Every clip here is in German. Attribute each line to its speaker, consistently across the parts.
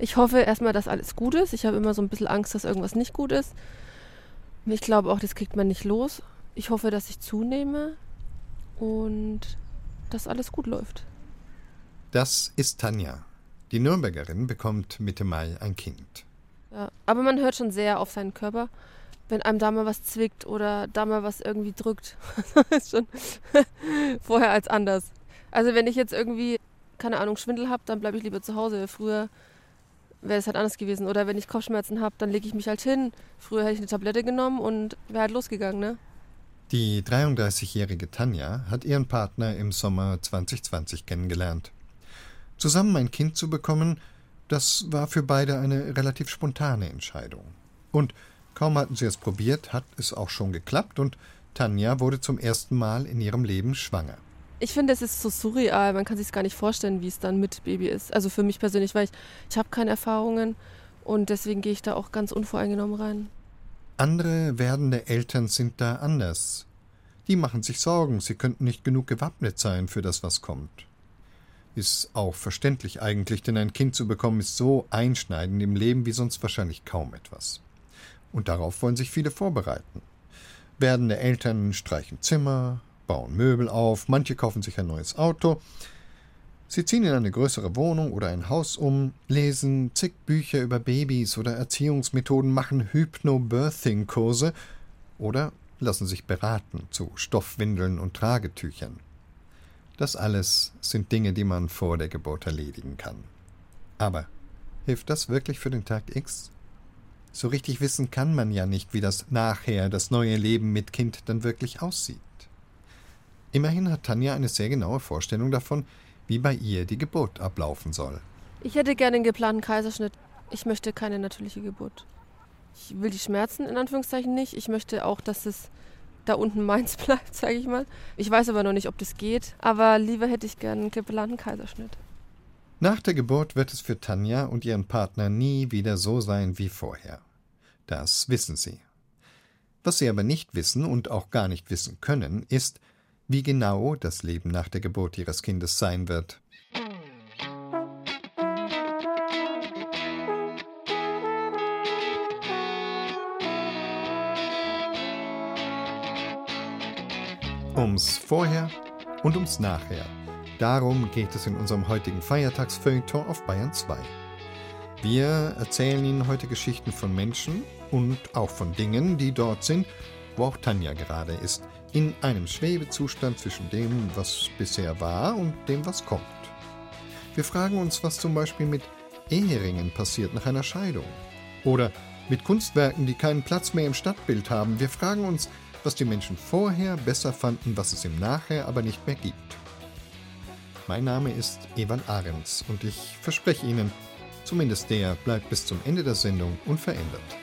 Speaker 1: Ich hoffe erstmal, dass alles gut ist. Ich habe immer so ein bisschen Angst, dass irgendwas nicht gut ist. Ich glaube auch, das kriegt man nicht los. Ich hoffe, dass ich zunehme und dass alles gut läuft.
Speaker 2: Das ist Tanja. Die Nürnbergerin bekommt Mitte Mai ein Kind.
Speaker 1: Ja, aber man hört schon sehr auf seinen Körper, wenn einem da mal was zwickt oder da mal was irgendwie drückt. das ist schon vorher als anders. Also wenn ich jetzt irgendwie, keine Ahnung, Schwindel habe, dann bleibe ich lieber zu Hause. Früher wäre es halt anders gewesen. Oder wenn ich Kopfschmerzen habe, dann lege ich mich halt hin. Früher hätte ich eine Tablette genommen und wäre halt losgegangen, ne?
Speaker 2: Die 33-jährige Tanja hat ihren Partner im Sommer 2020 kennengelernt. Zusammen ein Kind zu bekommen, das war für beide eine relativ spontane Entscheidung. Und kaum hatten sie es probiert, hat es auch schon geklappt und Tanja wurde zum ersten Mal in ihrem Leben schwanger.
Speaker 1: Ich finde, es ist so surreal. Man kann sich gar nicht vorstellen, wie es dann mit Baby ist. Also für mich persönlich, weil ich, ich habe keine Erfahrungen und deswegen gehe ich da auch ganz unvoreingenommen rein.
Speaker 2: Andere werdende Eltern sind da anders. Die machen sich Sorgen, sie könnten nicht genug gewappnet sein für das, was kommt. Ist auch verständlich eigentlich, denn ein Kind zu bekommen ist so einschneidend im Leben wie sonst wahrscheinlich kaum etwas. Und darauf wollen sich viele vorbereiten. Werdende Eltern streichen Zimmer, bauen Möbel auf, manche kaufen sich ein neues Auto. Sie ziehen in eine größere Wohnung oder ein Haus um, lesen zig Bücher über Babys oder Erziehungsmethoden, machen Hypnobirthing-Kurse oder lassen sich beraten zu Stoffwindeln und Tragetüchern. Das alles sind Dinge, die man vor der Geburt erledigen kann. Aber hilft das wirklich für den Tag X? So richtig wissen kann man ja nicht, wie das nachher, das neue Leben mit Kind dann wirklich aussieht. Immerhin hat Tanja eine sehr genaue Vorstellung davon, wie bei ihr die Geburt ablaufen soll.
Speaker 1: Ich hätte gerne einen geplanten Kaiserschnitt. Ich möchte keine natürliche Geburt. Ich will die Schmerzen in Anführungszeichen nicht. Ich möchte auch, dass es da unten meins bleibt, sage ich mal. Ich weiß aber noch nicht, ob das geht. Aber lieber hätte ich gerne einen geplanten Kaiserschnitt.
Speaker 2: Nach der Geburt wird es für Tanja und ihren Partner nie wieder so sein wie vorher. Das wissen sie. Was sie aber nicht wissen und auch gar nicht wissen können, ist, wie genau das Leben nach der Geburt ihres Kindes sein wird. Ums Vorher und ums Nachher. Darum geht es in unserem heutigen Feiertagsfeuilleton auf Bayern 2. Wir erzählen Ihnen heute Geschichten von Menschen und auch von Dingen, die dort sind, wo auch Tanja gerade ist – in einem Schwebezustand zwischen dem, was bisher war und dem, was kommt. Wir fragen uns, was zum Beispiel mit Eheringen passiert nach einer Scheidung. Oder mit Kunstwerken, die keinen Platz mehr im Stadtbild haben. Wir fragen uns, was die Menschen vorher besser fanden, was es im Nachher aber nicht mehr gibt. Mein Name ist Evan Ahrens und ich verspreche Ihnen, zumindest der bleibt bis zum Ende der Sendung unverändert.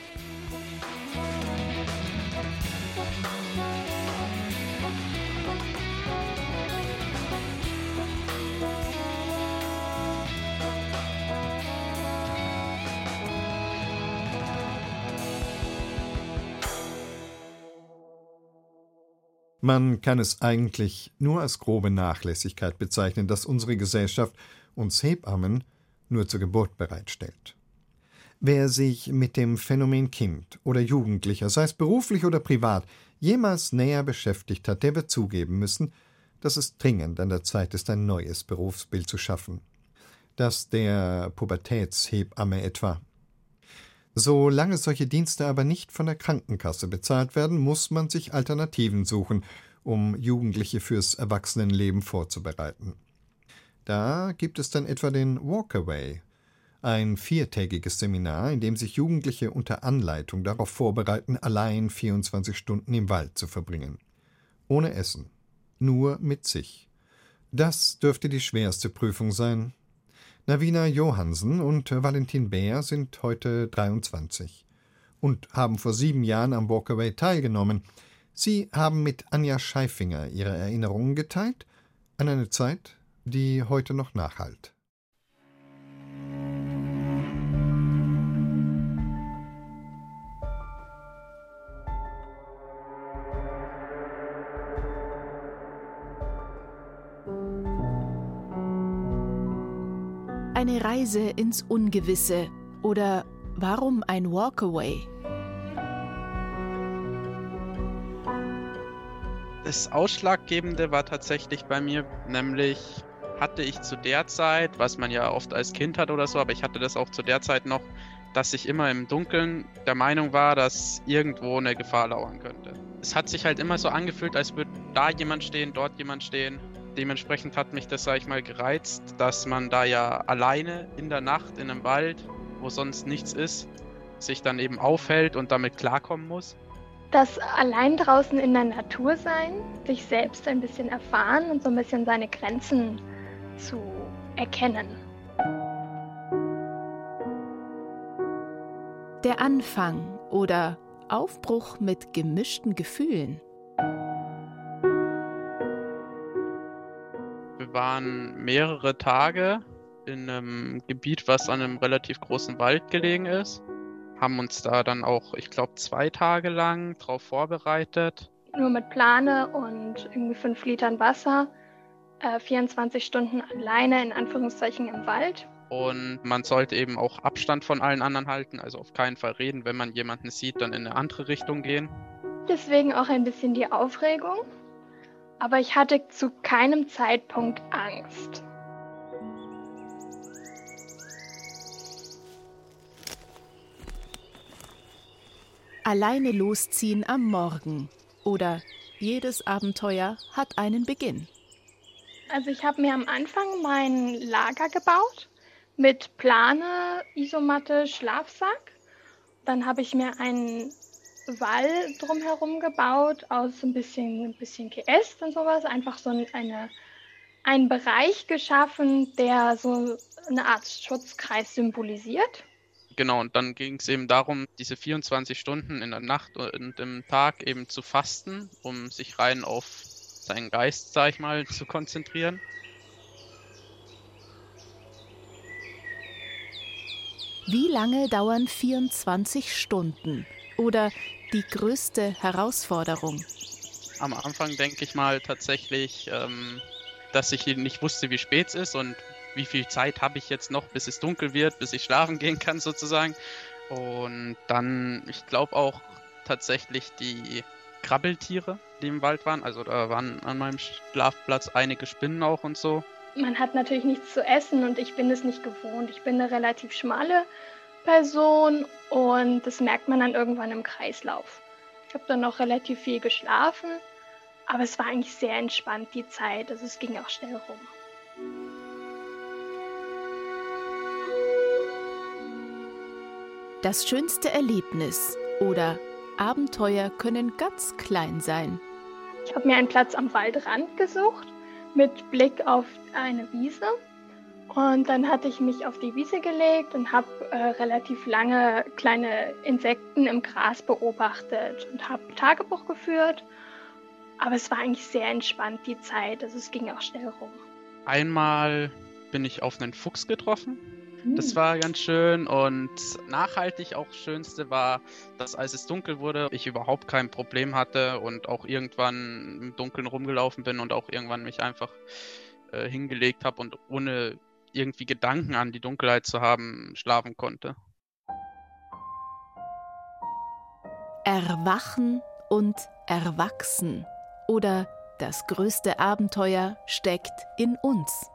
Speaker 2: Man kann es eigentlich nur als grobe Nachlässigkeit bezeichnen, dass unsere Gesellschaft uns Hebammen nur zur Geburt bereitstellt. Wer sich mit dem Phänomen Kind oder Jugendlicher, sei es beruflich oder privat, jemals näher beschäftigt hat, der wird zugeben müssen, dass es dringend an der Zeit ist, ein neues Berufsbild zu schaffen. Das der Pubertätshebamme etwa. Solange solche Dienste aber nicht von der Krankenkasse bezahlt werden, muss man sich Alternativen suchen, um Jugendliche fürs Erwachsenenleben vorzubereiten. Da gibt es dann etwa den Walkaway, ein viertägiges Seminar, in dem sich Jugendliche unter Anleitung darauf vorbereiten, allein 24 Stunden im Wald zu verbringen. Ohne Essen. Nur mit sich. Das dürfte die schwerste Prüfung sein, Navina Johansen und Valentin Bär sind heute 23 und haben vor sieben Jahren am Walkaway teilgenommen. Sie haben mit Anja Scheifinger ihre Erinnerungen geteilt an eine Zeit, die heute noch nachhalt.
Speaker 3: Eine Reise ins Ungewisse oder warum ein Walkaway?
Speaker 4: Das Ausschlaggebende war tatsächlich bei mir, nämlich hatte ich zu der Zeit, was man ja oft als Kind hat oder so, aber ich hatte das auch zu der Zeit noch, dass ich immer im Dunkeln der Meinung war, dass irgendwo eine Gefahr lauern könnte. Es hat sich halt immer so angefühlt, als würde da jemand stehen, dort jemand stehen. Dementsprechend hat mich das, sag ich mal, gereizt, dass man da ja alleine in der Nacht in einem Wald, wo sonst nichts ist, sich dann eben aufhält und damit klarkommen muss.
Speaker 5: Das allein draußen in der Natur sein, sich selbst ein bisschen erfahren und so ein bisschen seine Grenzen zu erkennen.
Speaker 3: Der Anfang oder Aufbruch mit gemischten Gefühlen.
Speaker 4: Waren mehrere Tage in einem Gebiet, was an einem relativ großen Wald gelegen ist. Haben uns da dann auch, ich glaube, zwei Tage lang drauf vorbereitet.
Speaker 5: Nur mit Plane und irgendwie fünf Litern Wasser äh, 24 Stunden alleine in Anführungszeichen im Wald.
Speaker 4: Und man sollte eben auch Abstand von allen anderen halten, also auf keinen Fall reden. Wenn man jemanden sieht, dann in eine andere Richtung gehen.
Speaker 5: Deswegen auch ein bisschen die Aufregung. Aber ich hatte zu keinem Zeitpunkt Angst.
Speaker 3: Alleine losziehen am Morgen oder jedes Abenteuer hat einen Beginn.
Speaker 5: Also ich habe mir am Anfang mein Lager gebaut mit Plane, Isomatte, Schlafsack. Dann habe ich mir einen Wall drumherum gebaut aus ein bisschen, ein bisschen Geäst und sowas. Einfach so eine, einen Bereich geschaffen, der so eine Art Schutzkreis symbolisiert.
Speaker 4: Genau, und dann ging es eben darum, diese 24 Stunden in der Nacht und im Tag eben zu fasten, um sich rein auf seinen Geist, sag ich mal, zu konzentrieren.
Speaker 3: Wie lange dauern 24 Stunden? Oder die größte Herausforderung?
Speaker 4: Am Anfang denke ich mal tatsächlich, ähm, dass ich nicht wusste, wie spät es ist und wie viel Zeit habe ich jetzt noch, bis es dunkel wird, bis ich schlafen gehen kann sozusagen. Und dann, ich glaube auch tatsächlich die Krabbeltiere, die im Wald waren. Also da waren an meinem Schlafplatz einige Spinnen auch und so.
Speaker 5: Man hat natürlich nichts zu essen und ich bin es nicht gewohnt. Ich bin eine relativ schmale Person und das merkt man dann irgendwann im Kreislauf. Ich habe dann noch relativ viel geschlafen, aber es war eigentlich sehr entspannt die Zeit. Also es ging auch schnell rum.
Speaker 3: Das schönste Erlebnis oder Abenteuer können ganz klein sein.
Speaker 5: Ich habe mir einen Platz am Waldrand gesucht mit Blick auf eine Wiese. Und dann hatte ich mich auf die Wiese gelegt und habe äh, relativ lange kleine Insekten im Gras beobachtet und habe Tagebuch geführt. Aber es war eigentlich sehr entspannt die Zeit, also es ging auch schnell rum.
Speaker 4: Einmal bin ich auf einen Fuchs getroffen das hm. war ganz schön und nachhaltig auch schönste war, dass als es dunkel wurde, ich überhaupt kein Problem hatte und auch irgendwann im Dunkeln rumgelaufen bin und auch irgendwann mich einfach äh, hingelegt habe und ohne irgendwie Gedanken an die Dunkelheit zu haben, schlafen konnte.
Speaker 3: Erwachen und erwachsen oder das größte Abenteuer steckt in uns.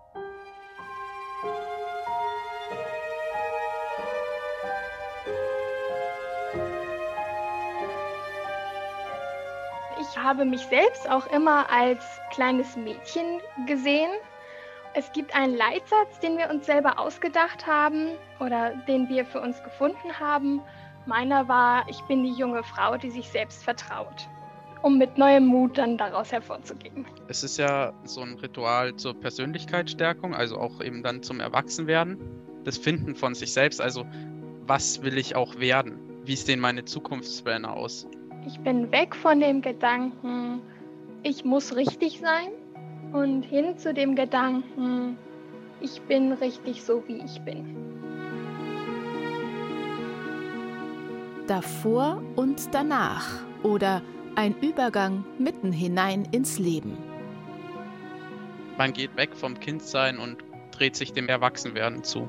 Speaker 5: habe mich selbst auch immer als kleines Mädchen gesehen. Es gibt einen Leitsatz, den wir uns selber ausgedacht haben oder den wir für uns gefunden haben. Meiner war, ich bin die junge Frau, die sich selbst vertraut, um mit neuem Mut dann daraus hervorzugehen.
Speaker 4: Es ist ja so ein Ritual zur Persönlichkeitsstärkung, also auch eben dann zum Erwachsenwerden, das Finden von sich selbst, also was will ich auch werden? Wie sehen meine Zukunftspläne aus?
Speaker 5: Ich bin weg von dem Gedanken, ich muss richtig sein und hin zu dem Gedanken, ich bin richtig so, wie ich bin.
Speaker 3: Davor und danach oder ein Übergang mitten hinein ins Leben.
Speaker 4: Man geht weg vom Kindsein und dreht sich dem Erwachsenwerden zu.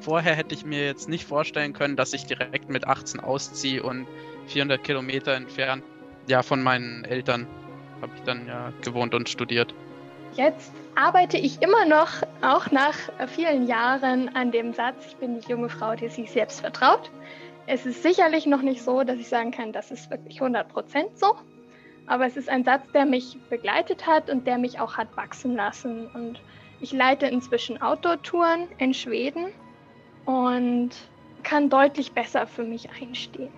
Speaker 4: Vorher hätte ich mir jetzt nicht vorstellen können, dass ich direkt mit 18 ausziehe und 400 Kilometer entfernt ja, von meinen Eltern habe ich dann ja gewohnt und studiert.
Speaker 5: Jetzt arbeite ich immer noch, auch nach vielen Jahren, an dem Satz, ich bin die junge Frau, die sich selbst vertraut. Es ist sicherlich noch nicht so, dass ich sagen kann, das ist wirklich 100% so. Aber es ist ein Satz, der mich begleitet hat und der mich auch hat wachsen lassen. Und ich leite inzwischen Outdoor-Touren in Schweden und kann deutlich besser für mich einstehen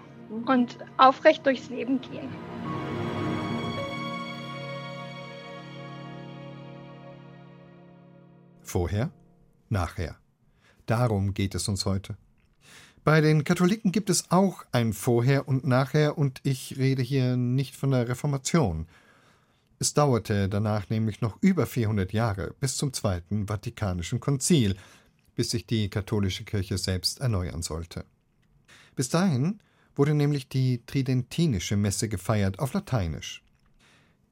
Speaker 5: und aufrecht durchs Leben gehen.
Speaker 2: Vorher, nachher. Darum geht es uns heute. Bei den Katholiken gibt es auch ein Vorher und Nachher, und ich rede hier nicht von der Reformation. Es dauerte danach nämlich noch über 400 Jahre bis zum Zweiten Vatikanischen Konzil, bis sich die katholische Kirche selbst erneuern sollte. Bis dahin wurde nämlich die Tridentinische Messe gefeiert auf Lateinisch.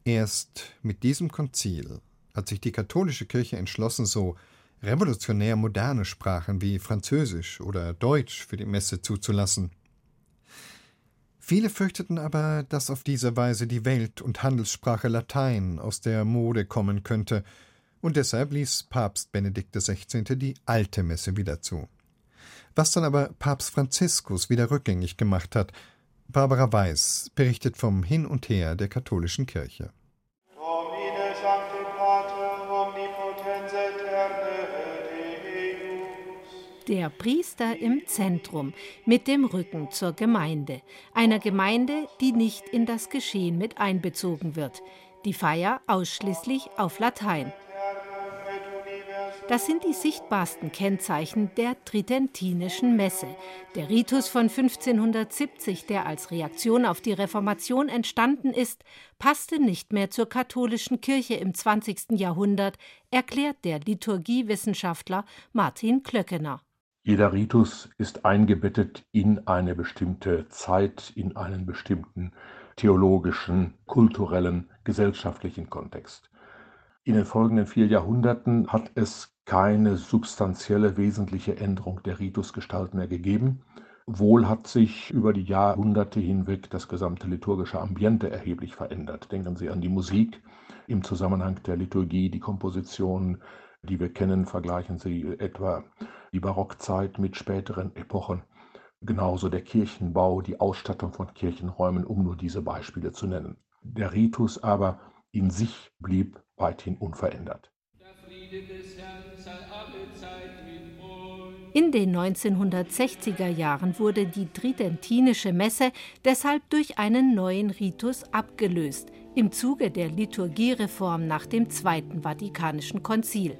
Speaker 2: Erst mit diesem Konzil hat sich die katholische Kirche entschlossen, so revolutionär moderne Sprachen wie Französisch oder Deutsch für die Messe zuzulassen. Viele fürchteten aber, dass auf diese Weise die Welt- und Handelssprache Latein aus der Mode kommen könnte, und deshalb ließ Papst Benedikt XVI. die alte Messe wieder zu. Was dann aber Papst Franziskus wieder rückgängig gemacht hat, Barbara Weiß berichtet vom Hin und Her der katholischen Kirche.
Speaker 6: Der Priester im Zentrum mit dem Rücken zur Gemeinde, einer Gemeinde, die nicht in das Geschehen mit einbezogen wird. Die Feier ausschließlich auf Latein. Das sind die sichtbarsten Kennzeichen der Tridentinischen Messe. Der Ritus von 1570, der als Reaktion auf die Reformation entstanden ist, passte nicht mehr zur katholischen Kirche im 20. Jahrhundert, erklärt der Liturgiewissenschaftler Martin Klöckener.
Speaker 7: Jeder Ritus ist eingebettet in eine bestimmte Zeit, in einen bestimmten theologischen, kulturellen, gesellschaftlichen Kontext. In den folgenden vier Jahrhunderten hat es keine substanzielle, wesentliche Änderung der Ritusgestalt mehr gegeben. Wohl hat sich über die Jahrhunderte hinweg das gesamte liturgische Ambiente erheblich verändert. Denken Sie an die Musik im Zusammenhang der Liturgie, die Kompositionen, die wir kennen, vergleichen Sie etwa die Barockzeit mit späteren Epochen. Genauso der Kirchenbau, die Ausstattung von Kirchenräumen, um nur diese Beispiele zu nennen. Der Ritus aber in sich blieb weithin unverändert.
Speaker 6: In den 1960er Jahren wurde die Tridentinische Messe deshalb durch einen neuen Ritus abgelöst, im Zuge der Liturgiereform nach dem Zweiten Vatikanischen Konzil.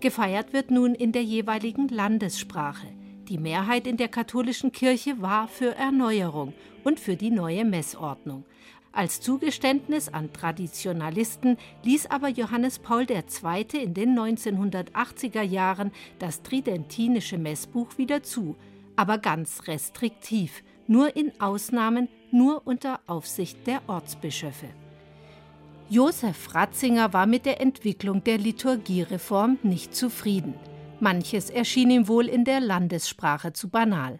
Speaker 6: Gefeiert wird nun in der jeweiligen Landessprache. Die Mehrheit in der katholischen Kirche war für Erneuerung und für die neue Messordnung. Als Zugeständnis an Traditionalisten ließ aber Johannes Paul II. in den 1980er Jahren das tridentinische Messbuch wieder zu, aber ganz restriktiv, nur in Ausnahmen, nur unter Aufsicht der Ortsbischöfe. Josef Ratzinger war mit der Entwicklung der Liturgiereform nicht zufrieden. Manches erschien ihm wohl in der Landessprache zu banal.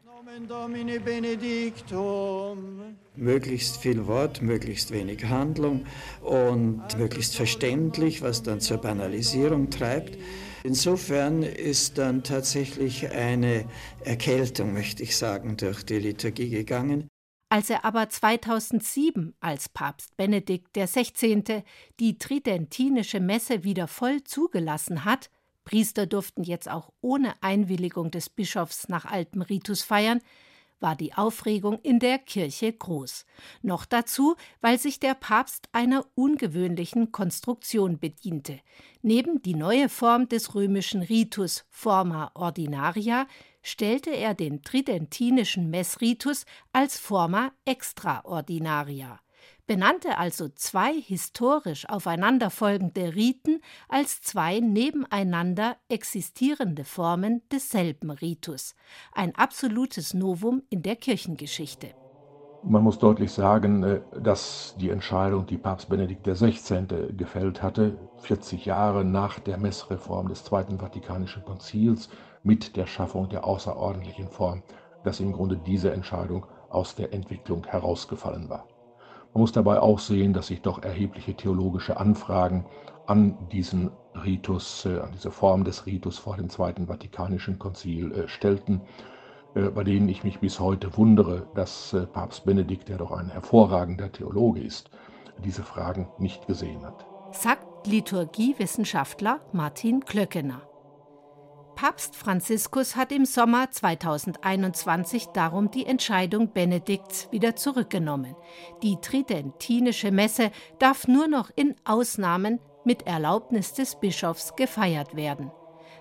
Speaker 8: Möglichst viel Wort, möglichst wenig Handlung und möglichst verständlich, was dann zur Banalisierung treibt. Insofern ist dann tatsächlich eine Erkältung, möchte ich sagen, durch die Liturgie gegangen.
Speaker 6: Als er aber 2007 als Papst Benedikt XVI. die tridentinische Messe wieder voll zugelassen hat, Priester durften jetzt auch ohne Einwilligung des Bischofs nach altem Ritus feiern, war die Aufregung in der Kirche groß. Noch dazu, weil sich der Papst einer ungewöhnlichen Konstruktion bediente. Neben die neue Form des römischen Ritus Forma Ordinaria stellte er den tridentinischen Messritus als Forma extraordinaria, benannte also zwei historisch aufeinanderfolgende Riten als zwei nebeneinander existierende Formen desselben Ritus, ein absolutes Novum in der Kirchengeschichte.
Speaker 7: Man muss deutlich sagen, äh, dass die Entscheidung, die Papst Benedikt XVI. gefällt hatte, 40 Jahre nach der Messreform des Zweiten Vatikanischen Konzils mit der Schaffung der außerordentlichen Form, dass im Grunde diese Entscheidung aus der Entwicklung herausgefallen war. Man muss dabei auch sehen, dass sich doch erhebliche theologische Anfragen an diesen Ritus, äh, an diese Form des Ritus vor dem Zweiten Vatikanischen Konzil äh, stellten äh, bei denen ich mich bis heute wundere, dass Papst Benedikt, der doch ein hervorragender Theologe ist, diese Fragen nicht gesehen hat.
Speaker 6: Sagt Liturgiewissenschaftler Martin Klöckener. Papst Franziskus hat im Sommer 2021 darum die Entscheidung Benedikts wieder zurückgenommen. Die tridentinische Messe darf nur noch in Ausnahmen mit Erlaubnis des Bischofs gefeiert werden.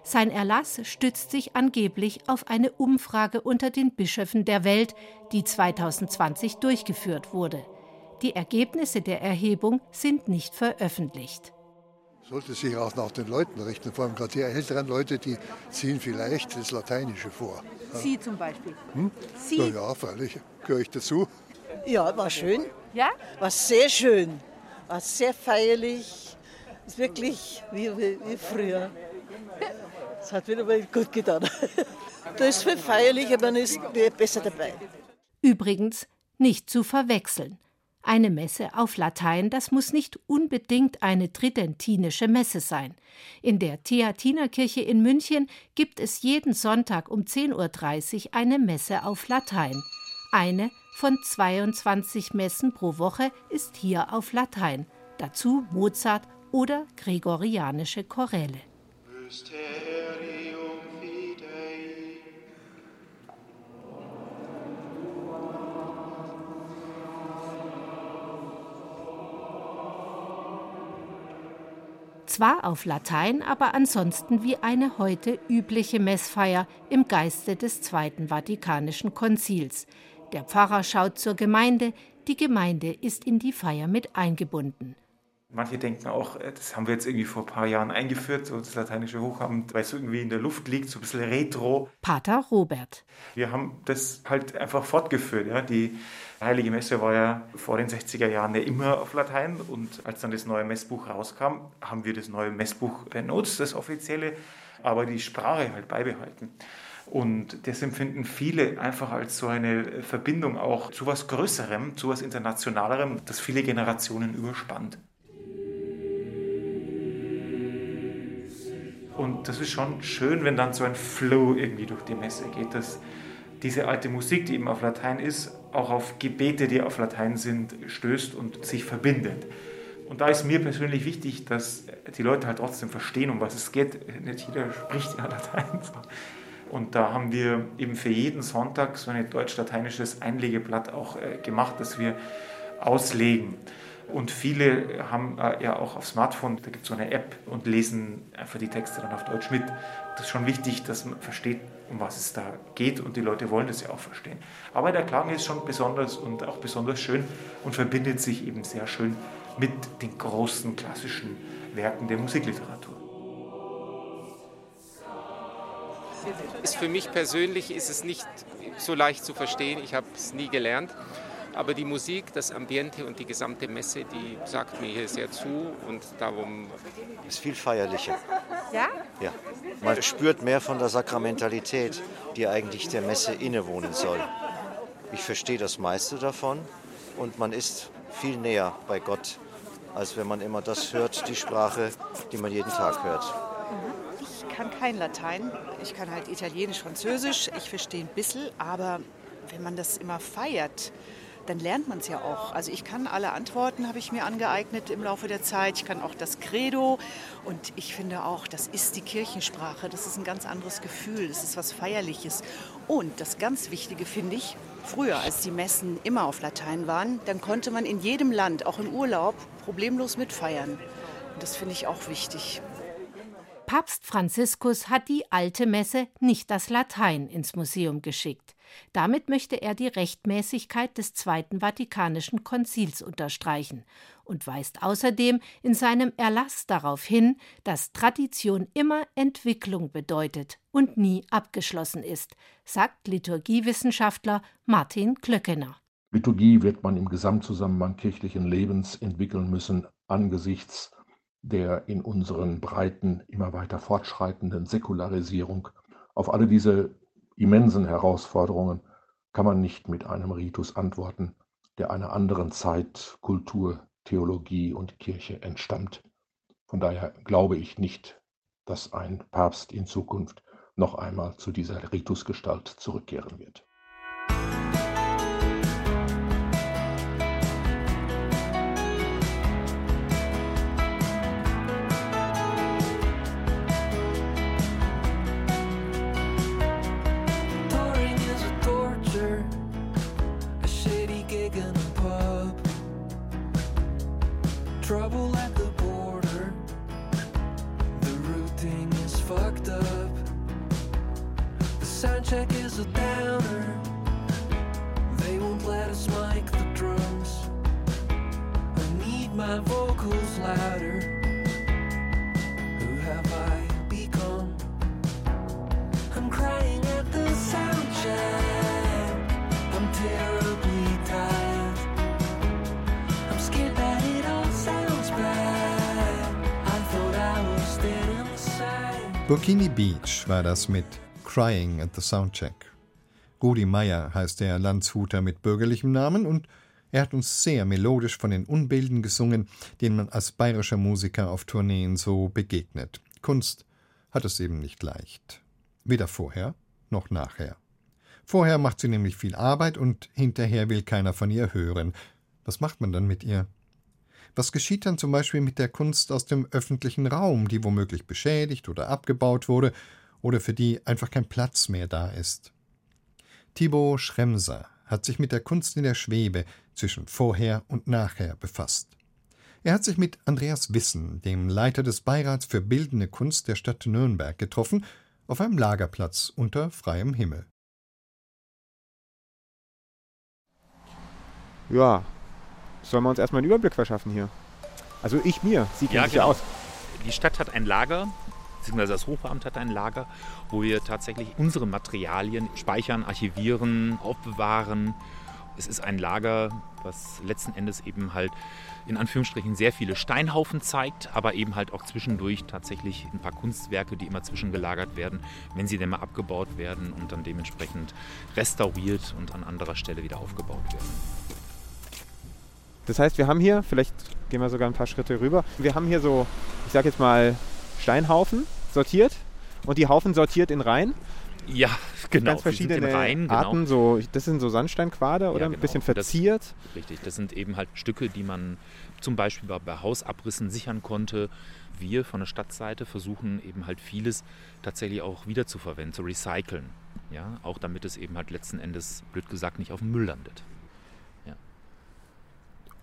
Speaker 6: Sein Erlass stützt sich angeblich auf eine Umfrage unter den Bischöfen der Welt, die 2020 durchgeführt wurde. Die Ergebnisse der Erhebung sind nicht veröffentlicht.
Speaker 9: Sollte sich auch nach den Leuten richten, vor allem gerade die älteren Leute, die ziehen vielleicht das Lateinische vor.
Speaker 10: Sie zum Beispiel?
Speaker 9: Hm? Sie? Na ja, freilich. Gehöre ich dazu?
Speaker 10: Ja, war schön.
Speaker 6: Ja?
Speaker 10: War sehr schön. War sehr feierlich. Ist wirklich wie, wie, wie früher. Das hat wieder mal gut getan. Das ist viel feierlicher, man ist besser dabei.
Speaker 6: Übrigens nicht zu verwechseln. Eine Messe auf Latein, das muss nicht unbedingt eine tridentinische Messe sein. In der Theatinerkirche in München gibt es jeden Sonntag um 10.30 Uhr eine Messe auf Latein. Eine von 22 Messen pro Woche ist hier auf Latein. Dazu Mozart oder gregorianische Choräle. Zwar auf Latein, aber ansonsten wie eine heute übliche Messfeier im Geiste des Zweiten Vatikanischen Konzils. Der Pfarrer schaut zur Gemeinde, die Gemeinde ist in die Feier mit eingebunden.
Speaker 11: Manche denken auch, äh, das haben wir jetzt irgendwie vor ein paar Jahren eingeführt, so das lateinische Hochamt, weil es irgendwie in der Luft liegt, so ein bisschen retro.
Speaker 6: Pater Robert.
Speaker 11: Wir haben das halt einfach fortgeführt. Ja. Die Heilige Messe war ja vor den 60er Jahren ja immer auf Latein und als dann das neue Messbuch rauskam, haben wir das neue Messbuch benutzt, das offizielle, aber die Sprache halt beibehalten. Und das empfinden viele einfach als so eine Verbindung auch zu was Größerem, zu was Internationalerem, das viele Generationen überspannt. Und das ist schon schön, wenn dann so ein Flow irgendwie durch die Messe geht, dass diese alte Musik, die eben auf Latein ist, auch auf Gebete, die auf Latein sind, stößt und sich verbindet. Und da ist mir persönlich wichtig, dass die Leute halt trotzdem verstehen, um was es geht. Nicht jeder spricht ja Latein. Und da haben wir eben für jeden Sonntag so ein deutsch-lateinisches Einlegeblatt auch äh, gemacht, das wir auslegen. Und viele haben äh, ja auch auf Smartphone, da gibt es so eine App und lesen einfach die Texte dann auf Deutsch mit. Das ist schon wichtig, dass man versteht, um was es da geht und die Leute wollen das ja auch verstehen. Aber der Klang ist schon besonders und auch besonders schön und verbindet sich eben sehr schön mit den großen klassischen Werken der Musikliteratur.
Speaker 12: Ist für mich persönlich ist es nicht so leicht zu verstehen. Ich habe es nie gelernt. Aber die Musik, das Ambiente und die gesamte Messe, die sagt mir hier sehr zu und darum.
Speaker 13: Ist viel feierlicher.
Speaker 6: Ja?
Speaker 13: Ja. Man spürt mehr von der Sakramentalität, die eigentlich der Messe innewohnen soll. Ich verstehe das meiste davon und man ist viel näher bei Gott, als wenn man immer das hört, die Sprache, die man jeden Tag hört.
Speaker 14: Ich kann kein Latein, ich kann halt Italienisch, Französisch, ich verstehe ein bisschen, aber wenn man das immer feiert, dann lernt man es ja auch. Also ich kann alle Antworten, habe ich mir angeeignet im Laufe der Zeit. Ich kann auch das Credo und ich finde auch, das ist die Kirchensprache. Das ist ein ganz anderes Gefühl. Das ist was Feierliches. Und das ganz Wichtige finde ich, früher, als die Messen immer auf Latein waren, dann konnte man in jedem Land, auch im Urlaub, problemlos mitfeiern. Und das finde ich auch wichtig.
Speaker 6: Papst Franziskus hat die alte Messe, nicht das Latein, ins Museum geschickt. Damit möchte er die Rechtmäßigkeit des Zweiten Vatikanischen Konzils unterstreichen und weist außerdem in seinem Erlass darauf hin, dass Tradition immer Entwicklung bedeutet und nie abgeschlossen ist, sagt Liturgiewissenschaftler Martin Klöckener.
Speaker 7: Liturgie wird man im Gesamtzusammenhang kirchlichen Lebens entwickeln müssen angesichts der in unseren Breiten immer weiter fortschreitenden Säkularisierung. Auf alle diese immensen Herausforderungen kann man nicht mit einem Ritus antworten, der einer anderen Zeit, Kultur, Theologie und Kirche entstammt. Von daher glaube ich nicht, dass ein Papst in Zukunft noch einmal zu dieser Ritusgestalt zurückkehren wird.
Speaker 2: sound
Speaker 15: check is a downer. They won't let us mic the drums. I need my vocals louder. Who have I become? I'm crying at the sound check. I'm terribly tired. I'm scared that it all sounds bad. I thought I was dead inside.
Speaker 2: Bikini Beach war das mit Crying at the Soundcheck. Rudi Meyer heißt der Landshuter mit bürgerlichem Namen und er hat uns sehr melodisch von den Unbilden gesungen, denen man als bayerischer Musiker auf Tourneen so begegnet. Kunst hat es eben nicht leicht. Weder vorher noch nachher. Vorher macht sie nämlich viel Arbeit und hinterher will keiner von ihr hören. Was macht man dann mit ihr? Was geschieht dann zum Beispiel mit der Kunst aus dem öffentlichen Raum, die womöglich beschädigt oder abgebaut wurde oder für die einfach kein Platz mehr da ist? Thibaut Schremser hat sich mit der Kunst in der Schwebe zwischen vorher und nachher befasst. Er hat sich mit Andreas Wissen, dem Leiter des Beirats für bildende Kunst der Stadt Nürnberg, getroffen, auf einem Lagerplatz unter freiem Himmel.
Speaker 16: Ja, sollen wir uns erstmal einen Überblick verschaffen hier? Also ich mir, sieht ja, genau. aus.
Speaker 17: Die Stadt hat ein Lager, beziehungsweise das Hochbeamt hat ein Lager, wo wir tatsächlich unsere Materialien speichern, archivieren, aufbewahren. Es ist ein Lager, was letzten Endes eben halt in Anführungsstrichen sehr viele Steinhaufen zeigt, aber eben halt auch zwischendurch tatsächlich ein paar Kunstwerke, die immer zwischengelagert werden, wenn sie dann mal abgebaut werden und dann dementsprechend restauriert und an anderer Stelle wieder aufgebaut werden.
Speaker 16: Das heißt, wir haben hier, vielleicht gehen wir sogar ein paar Schritte rüber, wir haben hier so, ich sag jetzt mal, Steinhaufen sortiert und die Haufen sortiert in Reihen.
Speaker 17: Ja, genau.
Speaker 16: Ganz verschiedene Reihen, genau. Arten, so, das sind so Sandsteinquader oder ja, genau. ein bisschen verziert.
Speaker 17: Das, richtig, das sind eben halt Stücke, die man zum Beispiel bei Hausabrissen sichern konnte. Wir von der Stadtseite versuchen eben halt vieles tatsächlich auch wiederzuverwenden, zu recyceln. Ja, auch damit es eben halt letzten Endes, blöd gesagt, nicht auf dem Müll landet.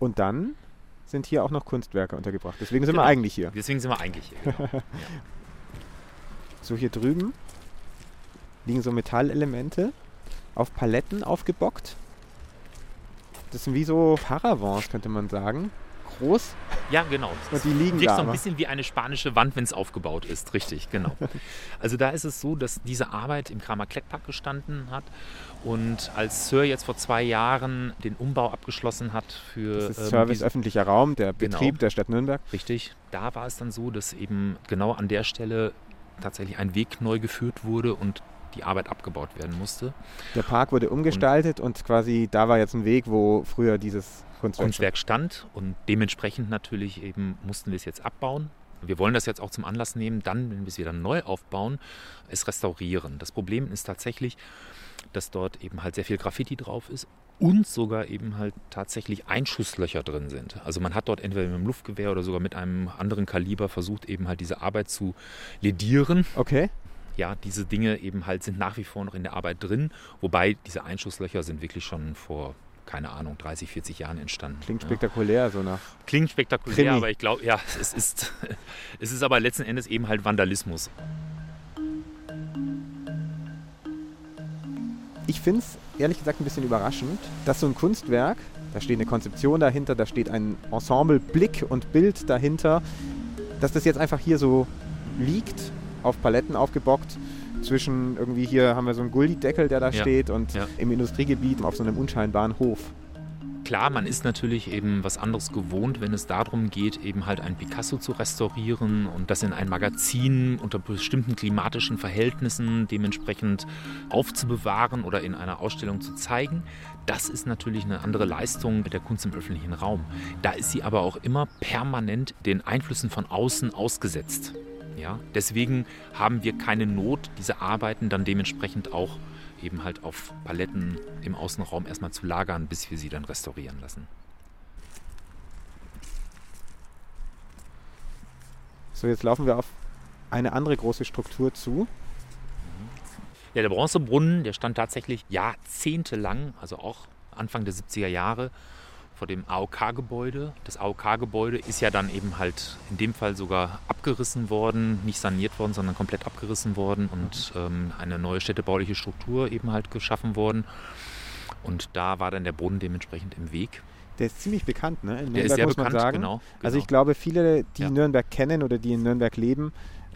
Speaker 16: Und dann sind hier auch noch Kunstwerke untergebracht. Deswegen sind genau. wir eigentlich hier.
Speaker 17: Deswegen sind wir eigentlich hier. Genau. ja.
Speaker 16: So hier drüben liegen so Metallelemente auf Paletten aufgebockt. Das sind wie so Paravents, könnte man sagen groß.
Speaker 17: Ja, genau.
Speaker 16: Und die liegen
Speaker 17: da.
Speaker 16: so
Speaker 17: ein bisschen wie eine spanische Wand, wenn es aufgebaut ist. Richtig, genau. also da ist es so, dass diese Arbeit im Kramer Klettpark gestanden hat. Und als Sir jetzt vor zwei Jahren den Umbau abgeschlossen hat für.
Speaker 16: Das ist ähm, Service öffentlicher Raum, der genau. Betrieb genau, der Stadt Nürnberg.
Speaker 17: Richtig. Da war es dann so, dass eben genau an der Stelle tatsächlich ein Weg neu geführt wurde und die Arbeit abgebaut werden musste.
Speaker 16: Der Park wurde umgestaltet und, und quasi da war jetzt ein Weg, wo früher dieses
Speaker 17: Kunstwerk, Kunstwerk stand und dementsprechend natürlich eben mussten wir es jetzt abbauen. Wir wollen das jetzt auch zum Anlass nehmen, dann, wenn wir es wieder neu aufbauen, es restaurieren. Das Problem ist tatsächlich, dass dort eben halt sehr viel Graffiti drauf ist und sogar eben halt tatsächlich Einschusslöcher drin sind. Also man hat dort entweder mit einem Luftgewehr oder sogar mit einem anderen Kaliber versucht, eben halt diese Arbeit zu ledieren.
Speaker 16: Okay.
Speaker 17: Ja, diese Dinge eben halt sind nach wie vor noch in der Arbeit drin, wobei diese Einschusslöcher sind wirklich schon vor keine Ahnung, 30, 40 Jahren entstanden.
Speaker 16: Klingt spektakulär, ja. so nach.
Speaker 17: Klingt spektakulär, Krimi. aber ich glaube, ja, es ist, es ist aber letzten Endes eben halt Vandalismus.
Speaker 16: Ich finde es ehrlich gesagt ein bisschen überraschend, dass so ein Kunstwerk, da steht eine Konzeption dahinter, da steht ein Ensemble, Blick und Bild dahinter, dass das jetzt einfach hier so liegt, auf Paletten aufgebockt zwischen irgendwie hier haben wir so einen Gullideckel, der da ja. steht und ja. im Industriegebiet auf so einem unscheinbaren Hof.
Speaker 17: Klar, man ist natürlich eben was anderes gewohnt, wenn es darum geht, eben halt ein Picasso zu restaurieren und das in ein Magazin unter bestimmten klimatischen Verhältnissen dementsprechend aufzubewahren oder in einer Ausstellung zu zeigen. Das ist natürlich eine andere Leistung mit der Kunst im öffentlichen Raum. Da ist sie aber auch immer permanent den Einflüssen von außen ausgesetzt. Ja? Deswegen haben wir keine Not, diese Arbeiten dann dementsprechend auch eben halt auf Paletten im Außenraum erstmal zu lagern, bis wir sie dann restaurieren lassen.
Speaker 16: So, jetzt laufen wir auf eine andere große Struktur zu.
Speaker 17: Ja, der Bronzebrunnen, der stand tatsächlich jahrzehntelang, also auch Anfang der 70er Jahre, vor dem AOK-Gebäude. Das AOK-Gebäude ist ja dann eben halt in dem Fall sogar abgerissen worden, nicht saniert worden, sondern komplett abgerissen worden und ähm, eine neue städtebauliche Struktur eben halt geschaffen worden. Und da war dann der Brunnen dementsprechend im Weg.
Speaker 16: Der ist ziemlich bekannt, ne?
Speaker 17: In der ist sehr muss bekannt, man sagen. Genau, genau.
Speaker 16: Also ich glaube, viele, die ja. Nürnberg kennen oder die in Nürnberg leben,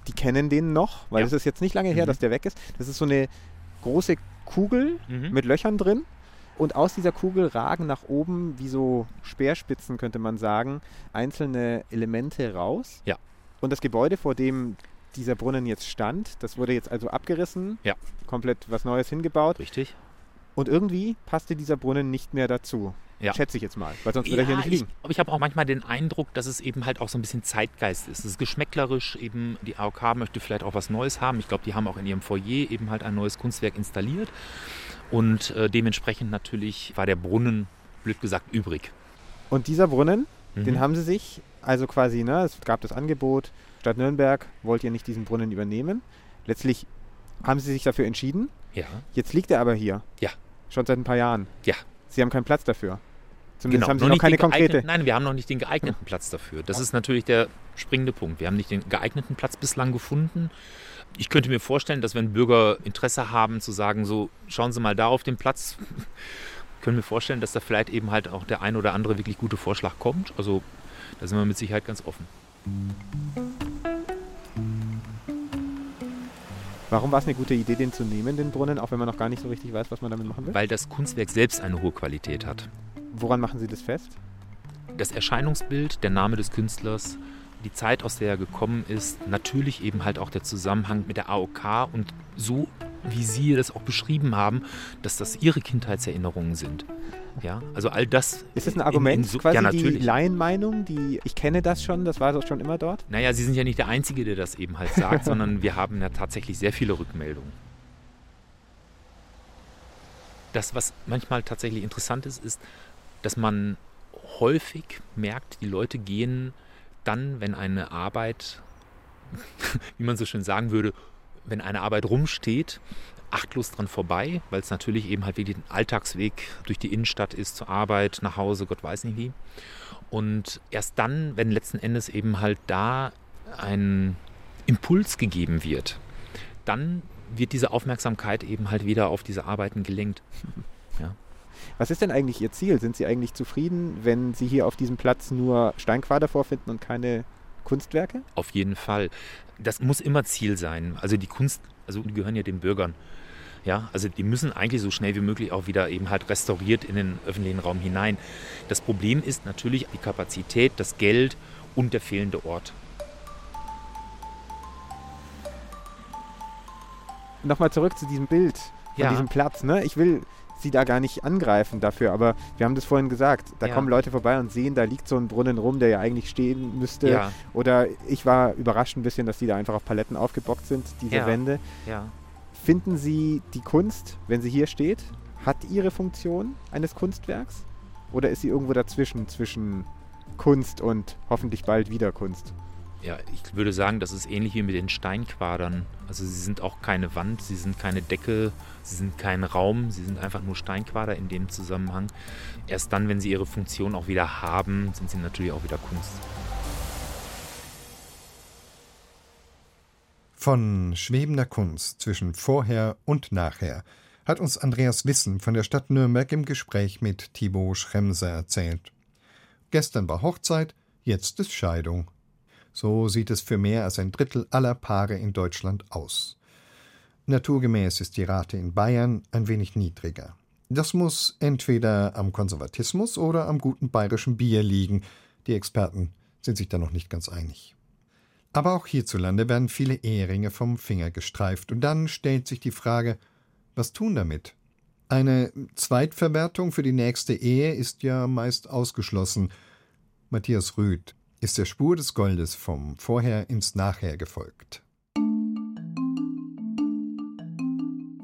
Speaker 16: die kennen den noch, weil es ist jetzt nicht lange her, mhm. dass der weg ist. Das ist so eine große Kugel mhm. mit Löchern drin und aus dieser Kugel ragen nach oben, wie so Speerspitzen könnte man sagen, einzelne Elemente raus.
Speaker 17: Ja.
Speaker 16: Und das Gebäude, vor dem dieser Brunnen jetzt stand, das wurde jetzt also abgerissen,
Speaker 17: ja.
Speaker 16: komplett was Neues hingebaut.
Speaker 17: Richtig.
Speaker 16: Und irgendwie passte dieser Brunnen nicht mehr dazu. Ja. Schätze ich jetzt mal, weil sonst würde ja, er hier nicht liegen.
Speaker 17: Ich, ich habe auch manchmal den Eindruck, dass es eben halt auch so ein bisschen Zeitgeist ist. Es ist geschmäcklerisch, eben die AOK möchte vielleicht auch was Neues haben. Ich glaube, die haben auch in ihrem Foyer eben halt ein neues Kunstwerk installiert. Und äh, dementsprechend natürlich war der Brunnen, blöd gesagt, übrig.
Speaker 16: Und dieser Brunnen, mhm. den haben sie sich, also quasi, ne, es gab das Angebot, Stadt Nürnberg wollt ihr nicht diesen Brunnen übernehmen. Letztlich haben sie sich dafür entschieden.
Speaker 17: Ja.
Speaker 16: Jetzt liegt er aber hier.
Speaker 17: Ja.
Speaker 16: Schon seit ein paar Jahren.
Speaker 17: Ja.
Speaker 16: Sie haben keinen Platz dafür. Zumindest
Speaker 17: genau,
Speaker 16: haben sie noch, noch keine konkrete.
Speaker 17: Nein, wir haben noch nicht den geeigneten Platz dafür. Das ist natürlich der springende Punkt. Wir haben nicht den geeigneten Platz bislang gefunden. Ich könnte mir vorstellen, dass wenn Bürger Interesse haben zu sagen, so schauen Sie mal da auf den Platz, können wir vorstellen, dass da vielleicht eben halt auch der ein oder andere wirklich gute Vorschlag kommt. Also da sind wir mit Sicherheit ganz offen.
Speaker 16: Warum war es eine gute Idee, den zu nehmen, den Brunnen, auch wenn man noch gar nicht so richtig weiß, was man damit machen will?
Speaker 17: Weil das Kunstwerk selbst eine hohe Qualität hat.
Speaker 16: Woran machen Sie das fest?
Speaker 17: Das Erscheinungsbild, der Name des Künstlers, die Zeit, aus der er gekommen ist, natürlich eben halt auch der Zusammenhang mit der AOK und so, wie Sie das auch beschrieben haben, dass das Ihre Kindheitserinnerungen sind. Ja, also all das.
Speaker 16: Ist das ein Argument, in, in so, quasi ja, natürlich. die Laienmeinung, die ich kenne das schon, das war doch schon immer dort?
Speaker 17: Naja, Sie sind ja nicht der Einzige, der das eben halt sagt, sondern wir haben ja tatsächlich sehr viele Rückmeldungen. Das, was manchmal tatsächlich interessant ist, ist, dass man häufig merkt, die Leute gehen dann, wenn eine Arbeit, wie man so schön sagen würde, wenn eine Arbeit rumsteht, achtlos dran vorbei, weil es natürlich eben halt wirklich ein Alltagsweg durch die Innenstadt ist, zur Arbeit, nach Hause, Gott weiß nicht wie. Und erst dann, wenn letzten Endes eben halt da ein Impuls gegeben wird, dann wird diese Aufmerksamkeit eben halt wieder auf diese Arbeiten gelenkt. Ja.
Speaker 16: Was ist denn eigentlich Ihr Ziel? Sind Sie eigentlich zufrieden, wenn Sie hier auf diesem Platz nur Steinquader vorfinden und keine Kunstwerke?
Speaker 17: Auf jeden Fall. Das muss immer Ziel sein. Also die Kunst, also die gehören ja den Bürgern. Ja, also die müssen eigentlich so schnell wie möglich auch wieder eben halt restauriert in den öffentlichen Raum hinein. Das Problem ist natürlich die Kapazität, das Geld und der fehlende Ort.
Speaker 16: Nochmal zurück zu diesem Bild, von ja. diesem Platz. Ne? Ich will sie da gar nicht angreifen dafür. Aber wir haben das vorhin gesagt, da ja. kommen Leute vorbei und sehen, da liegt so ein Brunnen rum, der ja eigentlich stehen müsste. Ja. Oder ich war überrascht ein bisschen, dass die da einfach auf Paletten aufgebockt sind, diese
Speaker 17: ja.
Speaker 16: Wände.
Speaker 17: Ja.
Speaker 16: Finden Sie die Kunst, wenn sie hier steht, hat ihre Funktion eines Kunstwerks? Oder ist sie irgendwo dazwischen, zwischen Kunst und hoffentlich bald wieder Kunst?
Speaker 17: Ja, ich würde sagen, das ist ähnlich wie mit den Steinquadern. Also sie sind auch keine Wand, sie sind keine Decke, sie sind kein Raum, sie sind einfach nur Steinquader in dem Zusammenhang. Erst dann, wenn sie ihre Funktion auch wieder haben, sind sie natürlich auch wieder Kunst.
Speaker 2: Von schwebender Kunst zwischen vorher und nachher hat uns Andreas Wissen von der Stadt Nürnberg im Gespräch mit Thibaut Schremser erzählt. Gestern war Hochzeit, jetzt ist Scheidung. So sieht es für mehr als ein Drittel aller Paare in Deutschland aus. Naturgemäß ist die Rate in Bayern ein wenig niedriger. Das muss entweder am Konservatismus oder am guten bayerischen Bier liegen. Die Experten sind sich da noch nicht ganz einig. Aber auch hierzulande werden viele Eheringe vom Finger gestreift. Und dann stellt sich die Frage, was tun damit? Eine Zweitverwertung für die nächste Ehe ist ja meist ausgeschlossen. Matthias Rüth ist der Spur des Goldes vom Vorher ins Nachher gefolgt.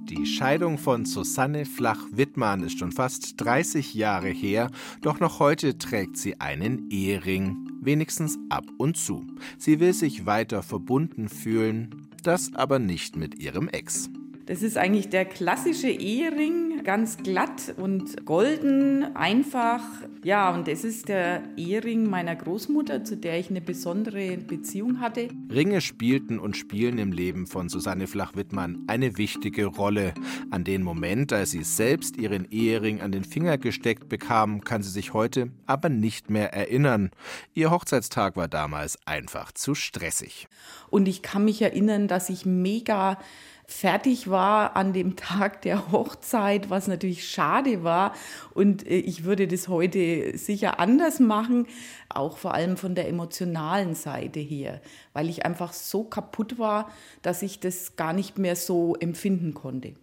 Speaker 18: Die Scheidung von Susanne Flach-Wittmann ist schon fast 30 Jahre her, doch noch heute trägt sie einen Ehering, wenigstens ab und zu. Sie will sich weiter verbunden fühlen, das aber nicht mit ihrem Ex.
Speaker 19: Das ist eigentlich der klassische Ehering, ganz glatt und golden, einfach. Ja, und das ist der Ehering meiner Großmutter, zu der ich eine besondere Beziehung hatte.
Speaker 18: Ringe spielten und spielen im Leben von Susanne Flach-Wittmann eine wichtige Rolle. An den Moment, als sie selbst ihren Ehering an den Finger gesteckt bekam, kann sie sich heute aber nicht mehr erinnern. Ihr Hochzeitstag war damals einfach zu stressig.
Speaker 19: Und ich kann mich erinnern, dass ich mega fertig war an dem Tag der Hochzeit, was natürlich schade war. Und äh, ich würde das heute sicher anders machen, auch vor allem von der emotionalen Seite her, weil ich einfach so kaputt war, dass ich das gar nicht mehr so empfinden konnte.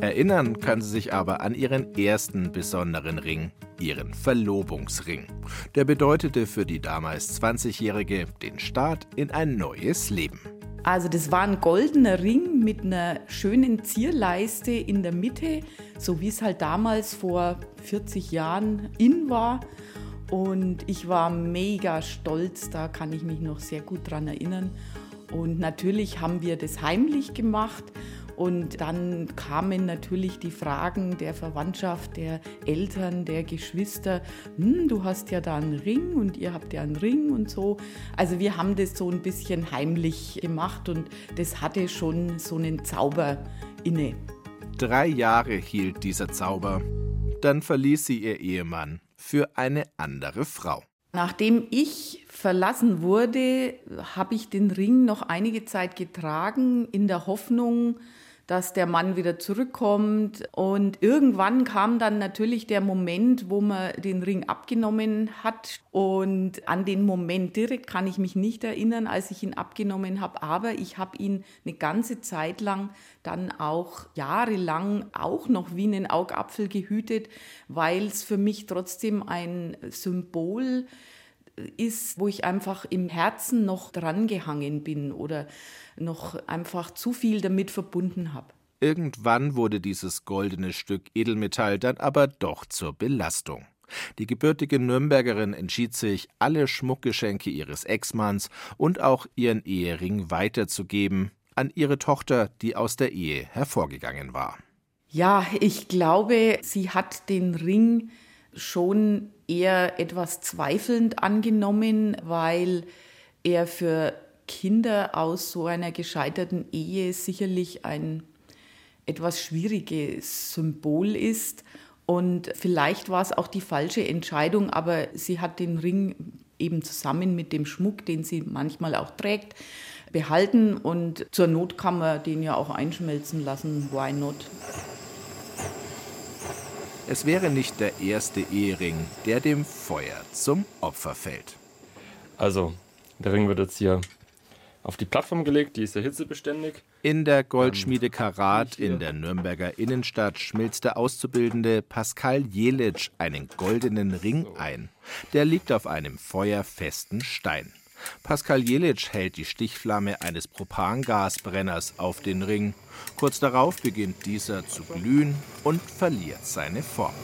Speaker 18: Erinnern kann sie sich aber an ihren ersten besonderen Ring, ihren Verlobungsring. Der bedeutete für die damals 20-Jährige den Start in ein neues Leben.
Speaker 19: Also das war ein goldener Ring mit einer schönen Zierleiste in der Mitte, so wie es halt damals vor 40 Jahren in war. Und ich war mega stolz, da kann ich mich noch sehr gut dran erinnern. Und natürlich haben wir das heimlich gemacht und dann kamen natürlich die Fragen der Verwandtschaft, der Eltern, der Geschwister. Hm, du hast ja da einen Ring und ihr habt ja einen Ring und so. Also wir haben das so ein bisschen heimlich gemacht und das hatte schon so einen Zauber inne.
Speaker 18: Drei Jahre hielt dieser Zauber. Dann verließ sie ihr Ehemann für eine andere Frau.
Speaker 19: Nachdem ich verlassen wurde, habe ich den Ring noch einige Zeit getragen, in der Hoffnung, dass der Mann wieder zurückkommt. Und irgendwann kam dann natürlich der Moment, wo man den Ring abgenommen hat. Und an den Moment direkt kann ich mich nicht erinnern, als ich ihn abgenommen habe. Aber ich habe ihn eine ganze Zeit lang, dann auch jahrelang, auch noch wie einen Augapfel gehütet, weil es für mich trotzdem ein Symbol ist, wo ich einfach im Herzen noch drangehangen bin oder noch einfach zu viel damit verbunden habe.
Speaker 18: Irgendwann wurde dieses goldene Stück Edelmetall dann aber doch zur Belastung. Die gebürtige Nürnbergerin entschied sich, alle Schmuckgeschenke ihres Ex-Manns und auch ihren Ehering weiterzugeben an ihre Tochter, die aus der Ehe hervorgegangen war.
Speaker 19: Ja, ich glaube, sie hat den Ring schon eher etwas zweifelnd angenommen, weil er für Kinder aus so einer gescheiterten Ehe sicherlich ein etwas schwieriges Symbol ist. Und vielleicht war es auch die falsche Entscheidung, aber sie hat den Ring eben zusammen mit dem Schmuck, den sie manchmal auch trägt, behalten und zur Not kann man den ja auch einschmelzen lassen. Why not?
Speaker 18: Es wäre nicht der erste Ehering, der dem Feuer zum Opfer fällt.
Speaker 20: Also, der Ring wird jetzt hier auf die Plattform gelegt, die ist ja hitzebeständig.
Speaker 18: In der Goldschmiede Karat in der Nürnberger Innenstadt schmilzt der Auszubildende Pascal Jelic einen goldenen Ring ein. Der liegt auf einem feuerfesten Stein. Pascal Jelic hält die Stichflamme eines Propangasbrenners auf den Ring. Kurz darauf beginnt dieser zu glühen und verliert seine Form.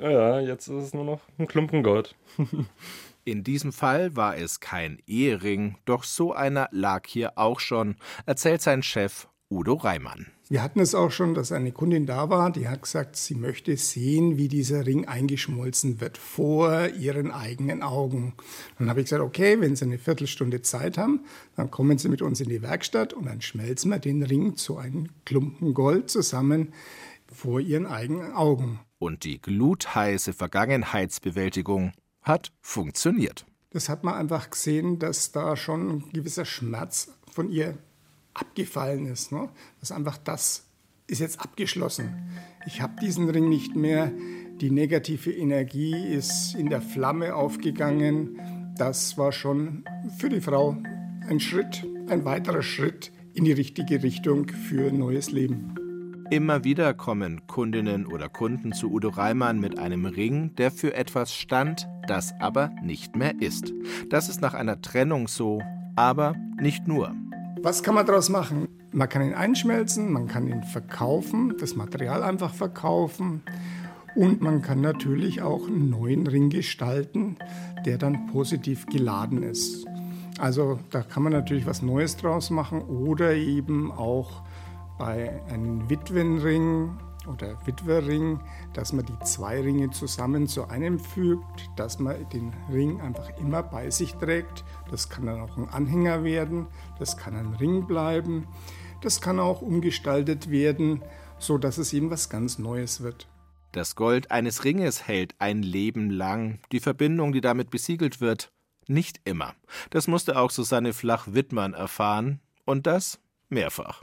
Speaker 20: Ja, jetzt ist es nur noch ein Klumpen Gold.
Speaker 18: In diesem Fall war es kein Ehering, doch so einer lag hier auch schon, erzählt sein Chef Udo Reimann.
Speaker 21: Wir hatten es auch schon, dass eine Kundin da war, die hat gesagt, sie möchte sehen, wie dieser Ring eingeschmolzen wird vor ihren eigenen Augen. Dann habe ich gesagt, okay, wenn Sie eine Viertelstunde Zeit haben, dann kommen Sie mit uns in die Werkstatt und dann schmelzen wir den Ring zu einem Klumpen Gold zusammen vor Ihren eigenen Augen.
Speaker 18: Und die glutheiße Vergangenheitsbewältigung hat funktioniert.
Speaker 21: Das hat man einfach gesehen, dass da schon ein gewisser Schmerz von ihr abgefallen ist. Ne? Dass einfach das ist jetzt abgeschlossen. Ich habe diesen Ring nicht mehr. Die negative Energie ist in der Flamme aufgegangen. Das war schon für die Frau ein Schritt, ein weiterer Schritt in die richtige Richtung für ein neues Leben.
Speaker 18: Immer wieder kommen Kundinnen oder Kunden zu Udo Reimann mit einem Ring, der für etwas stand, das aber nicht mehr ist. Das ist nach einer Trennung so, aber nicht nur.
Speaker 21: Was kann man daraus machen? Man kann ihn einschmelzen, man kann ihn verkaufen, das Material einfach verkaufen und man kann natürlich auch einen neuen Ring gestalten, der dann positiv geladen ist. Also da kann man natürlich was Neues draus machen oder eben auch bei einem Witwenring oder Witwerring, dass man die zwei Ringe zusammen zu einem fügt, dass man den Ring einfach immer bei sich trägt. Das kann dann auch ein Anhänger werden, das kann ein Ring bleiben, das kann auch umgestaltet werden, so dass es eben was ganz Neues wird.
Speaker 18: Das Gold eines Ringes hält ein Leben lang. Die Verbindung, die damit besiegelt wird, nicht immer. Das musste auch Susanne Flach-Wittmann erfahren. Und das mehrfach.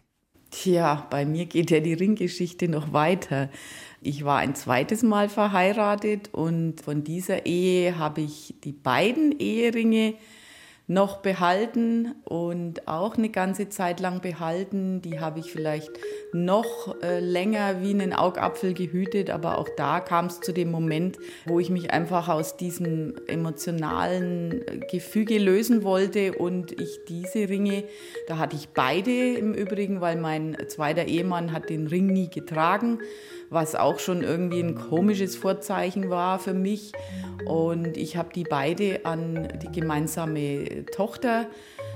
Speaker 19: Tja, bei mir geht ja die Ringgeschichte noch weiter. Ich war ein zweites Mal verheiratet und von dieser Ehe habe ich die beiden Eheringe noch behalten und auch eine ganze Zeit lang behalten. Die habe ich vielleicht noch äh, länger wie einen Augapfel gehütet, aber auch da kam es zu dem Moment, wo ich mich einfach aus diesem emotionalen äh, Gefüge lösen wollte und ich diese Ringe, da hatte ich beide im Übrigen, weil mein zweiter Ehemann hat den Ring nie getragen was auch schon irgendwie ein komisches Vorzeichen war für mich. Und ich habe die beide an die gemeinsame Tochter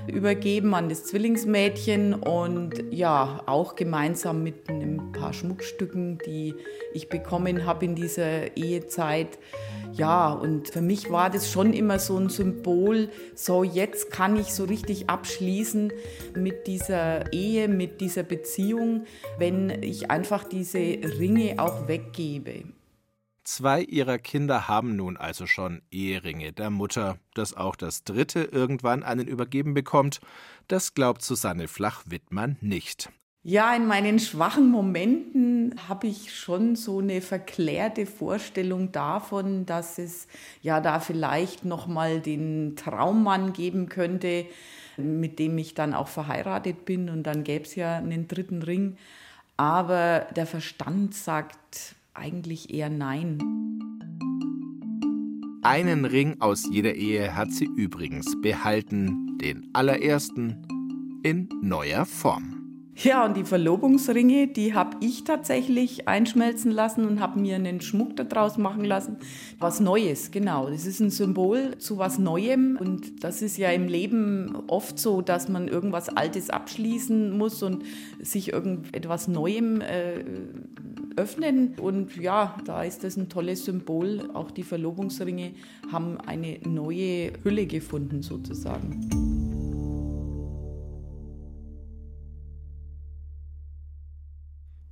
Speaker 19: übergeben, an das Zwillingsmädchen und ja, auch gemeinsam mit ein paar Schmuckstücken, die ich bekommen habe in dieser Ehezeit. Ja, und für mich war das schon immer so ein Symbol, so jetzt kann ich so richtig abschließen mit dieser Ehe, mit dieser Beziehung, wenn ich einfach diese Ringe auch weggebe.
Speaker 18: Zwei ihrer Kinder haben nun also schon Eheringe der Mutter. Dass auch das dritte irgendwann einen übergeben bekommt, das glaubt Susanne Flach-Wittmann nicht.
Speaker 19: Ja, in meinen schwachen Momenten habe ich schon so eine verklärte Vorstellung davon, dass es ja da vielleicht noch mal den Traummann geben könnte, mit dem ich dann auch verheiratet bin und dann gäbe es ja einen dritten Ring. Aber der Verstand sagt eigentlich eher nein.
Speaker 18: Einen Ring aus jeder Ehe hat sie übrigens behalten, den allerersten in neuer Form.
Speaker 19: Ja, und die Verlobungsringe, die habe ich tatsächlich einschmelzen lassen und habe mir einen Schmuck daraus machen lassen. Was Neues, genau. Das ist ein Symbol zu was Neuem. Und das ist ja im Leben oft so, dass man irgendwas Altes abschließen muss und sich irgendetwas Neuem äh, öffnen. Und ja, da ist das ein tolles Symbol. Auch die Verlobungsringe haben eine neue Hülle gefunden, sozusagen.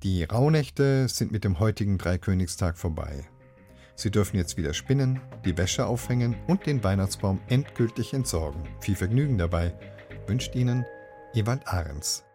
Speaker 2: Die Rauhnächte sind mit dem heutigen Dreikönigstag vorbei. Sie dürfen jetzt wieder spinnen, die Wäsche aufhängen und den Weihnachtsbaum endgültig entsorgen. Viel Vergnügen dabei wünscht Ihnen Ewald Ahrens.